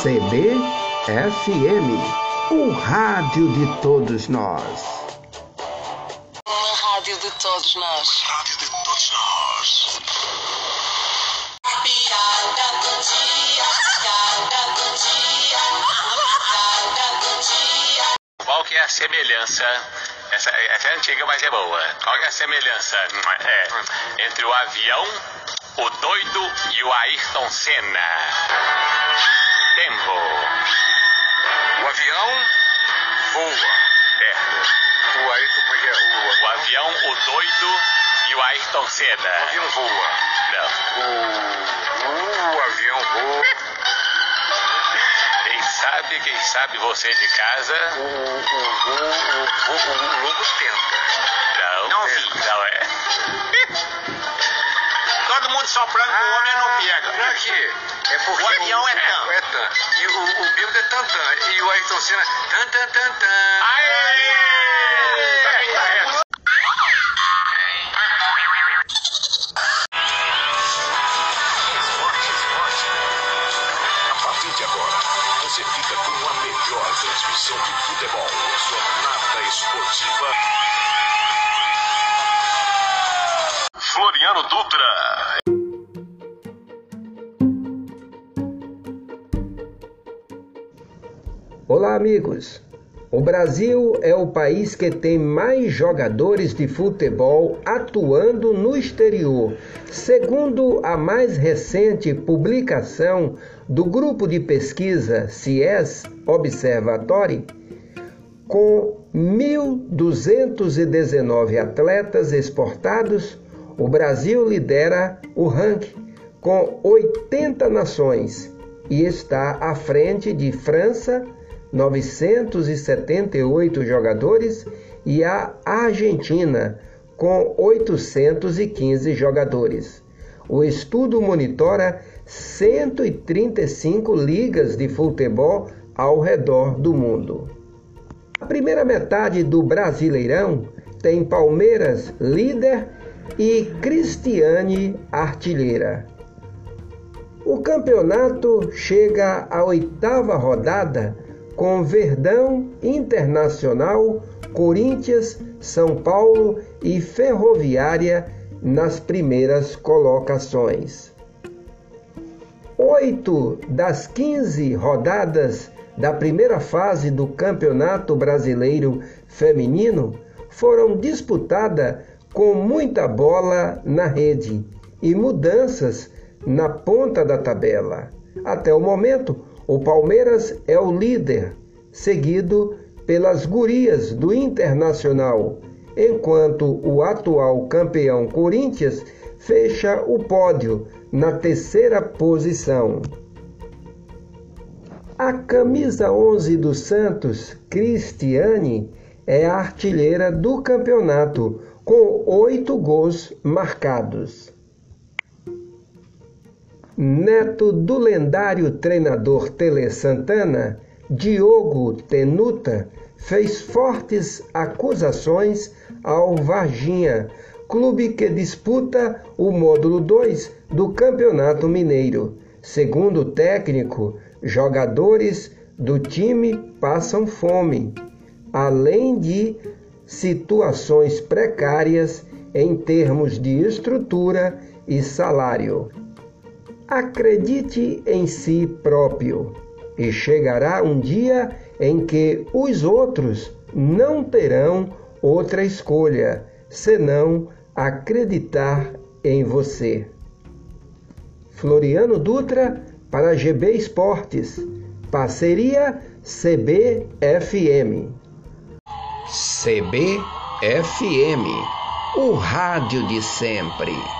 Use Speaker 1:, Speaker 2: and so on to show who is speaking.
Speaker 1: CBFM, o rádio de todos nós.
Speaker 2: Uma rádio de todos nós.
Speaker 3: Rádio de todos nós.
Speaker 4: Piada do dia, piada do dia, piada do dia.
Speaker 5: Qual que é a semelhança? Essa, essa é antiga, mas é boa. Qual que é a semelhança é, entre o avião, o doido e o Ayrton Senna? Tempo.
Speaker 3: O avião voa.
Speaker 5: É.
Speaker 3: O Ayrton, como é que é? O,
Speaker 5: O avião, o doido e o Ayrton
Speaker 3: o
Speaker 5: Senna.
Speaker 3: avião voa.
Speaker 5: Não.
Speaker 3: O, o avião voa.
Speaker 5: Quem sabe, quem sabe você de casa.
Speaker 3: O, o, o, o, o, o lobo tenta.
Speaker 5: Não.
Speaker 3: Não vi.
Speaker 5: Não é.
Speaker 6: Todo mundo soprando pro homem não pega.
Speaker 3: Não que é porque
Speaker 6: O avião é tan.
Speaker 3: É tan. E o, o Bildo é tantã. E o Ayrton Senna tan tan tan tan.
Speaker 5: Aê!
Speaker 3: Tá bem, tá reto.
Speaker 7: A partir de agora, você fica com a melhor transmissão de futebol. Jornada Esportiva. Floriano Dutra.
Speaker 1: Olá, amigos. O Brasil é o país que tem mais jogadores de futebol atuando no exterior, segundo a mais recente publicação do grupo de pesquisa CIES Observatory. Com 1.219 atletas exportados, o Brasil lidera o ranking com 80 nações e está à frente de França, 978 jogadores, e a Argentina, com 815 jogadores. O estudo monitora 135 ligas de futebol ao redor do mundo. A primeira metade do Brasileirão tem Palmeiras líder e Cristiane artilheira. O campeonato chega à oitava rodada com Verdão Internacional, Corinthians, São Paulo e Ferroviária nas primeiras colocações. Oito das 15 rodadas da primeira fase do Campeonato Brasileiro Feminino foram disputadas com muita bola na rede e mudanças na ponta da tabela. Até o momento, o Palmeiras é o líder, seguido pelas gurias do Internacional, enquanto o atual campeão Corinthians fecha o pódio na terceira posição. A camisa 11 do Santos, Cristiane, é a artilheira do campeonato, com oito gols marcados. Neto do lendário treinador Tele Santana, Diogo Tenuta, fez fortes acusações ao Varginha, clube que disputa o módulo 2 do Campeonato Mineiro. Segundo o técnico, jogadores do time passam fome, além de situações precárias em termos de estrutura e salário. Acredite em si próprio e chegará um dia em que os outros não terão outra escolha senão acreditar em você. Floriano Dutra para GB Esportes, parceria CBFM. CBFM, o rádio de sempre.